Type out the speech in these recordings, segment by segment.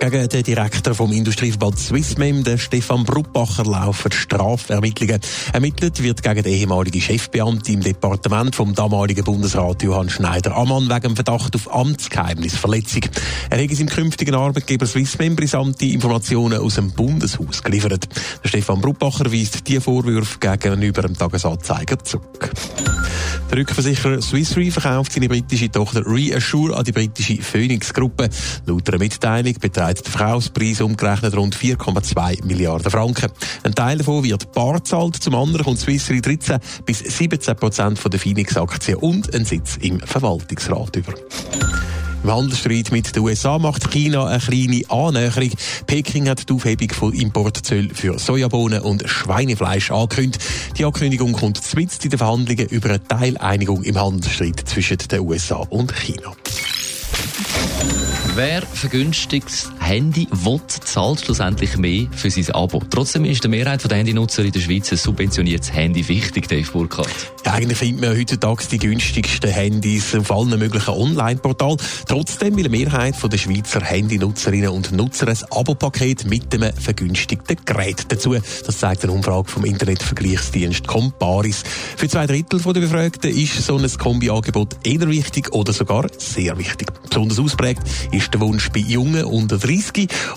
Gegen den Direktor vom Industrieverband Swissmem, den Stefan Bruppacher, laufen Strafermittlungen. Ermittelt wird gegen den ehemaligen Chefbeamten im Departement vom damaligen Bundesrat Johann Schneider-Ammann wegen Verdacht auf Amtsgeheimnisverletzung. Er hat seinem künftigen Arbeitgeber Swissmem brisante Informationen aus dem Bundeshaus geliefert. Der Stefan Bruppacher weist diese Vorwürfe gegenüber dem Tagesanzeiger zurück. Der Rückversicherer Swiss Re verkauft seine britische Tochter Reassure an die britische Phoenix-Gruppe. Laut einer Mitteilung beträgt der Verkaufspreis umgerechnet rund 4,2 Milliarden Franken. Ein Teil davon wird bar zahlt, zum anderen kommt Swiss Re 13 bis 17 Prozent der Phoenix-Aktien und einen Sitz im Verwaltungsrat über. Handelsstreit mit den USA macht China eine kleine Annäherung. Peking hat die Aufhebung von Importzöllen für Sojabohnen und Schweinefleisch angekündigt. Die Ankündigung kommt zumindest in den Verhandlungen über eine Teileinigung im Handelsstreit zwischen den USA und China. Wer vergünstigtes Handy will, zahlt schlussendlich mehr für sein Abo. Trotzdem ist der Mehrheit der Handynutzer in der Schweiz ein subventioniertes Handy wichtig, Dave Burkhardt. Eigentlich findet man heutzutage die günstigsten Handys auf allen möglichen Online-Portalen. Trotzdem will eine Mehrheit der Schweizer Handynutzerinnen und Nutzer ein Abo-Paket mit einem vergünstigten Gerät dazu. Das zeigt eine Umfrage vom Internetvergleichsdienst Comparis. Für zwei Drittel der Befragten ist so ein Kombi-Angebot eher wichtig oder sogar sehr wichtig. Besonders ausprägt ist der Wunsch bei Jungen unter 30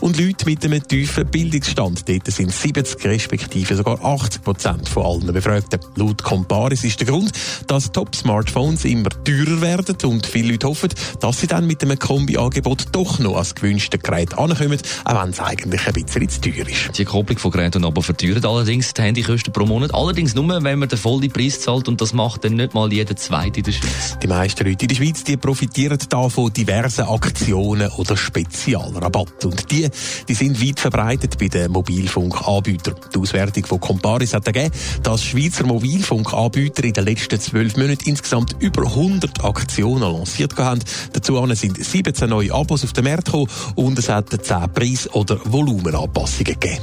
und Leuten mit einem tiefen Bildungsstand. Dort sind 70 respektive sogar 80 Prozent von allen Befragten. Laut Comparis ist der Grund, dass Top-Smartphones immer teurer werden und viele Leute hoffen, dass sie dann mit einem Kombi-Angebot doch noch als gewünschte Gerät ankommen, auch wenn es eigentlich ein bisschen zu teuer ist. Die Kopplung von Gerät und Abo verteuert allerdings die Handykosten pro Monat. Allerdings nur, wenn man den vollen Preis zahlt und das macht dann nicht mal jeder Zweite in der Schweiz. Die meisten Leute in der Schweiz die profitieren davon diversen Aktionen oder Spezialrabatten. Und die, die sind weit verbreitet bei den Mobilfunkanbietern. Die Auswertung von Comparis hat ergeben, dass Schweizer Mobilfunkanbieter in den letzten zwölf Monaten insgesamt über 100 Aktionen lanciert haben. Dazu sind 17 neue Abos auf den Markt gekommen und es hat 10 Preis- oder Volumenanpassungen gegeben.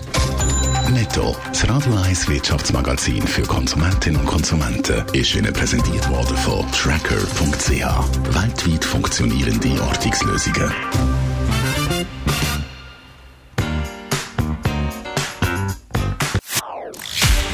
Netto, das Radio 1 Wirtschaftsmagazin für Konsumentinnen und Konsumenten, ist Ihnen präsentiert worden von Tracker.ch. Weltweit funktionierende Ortungslösungen.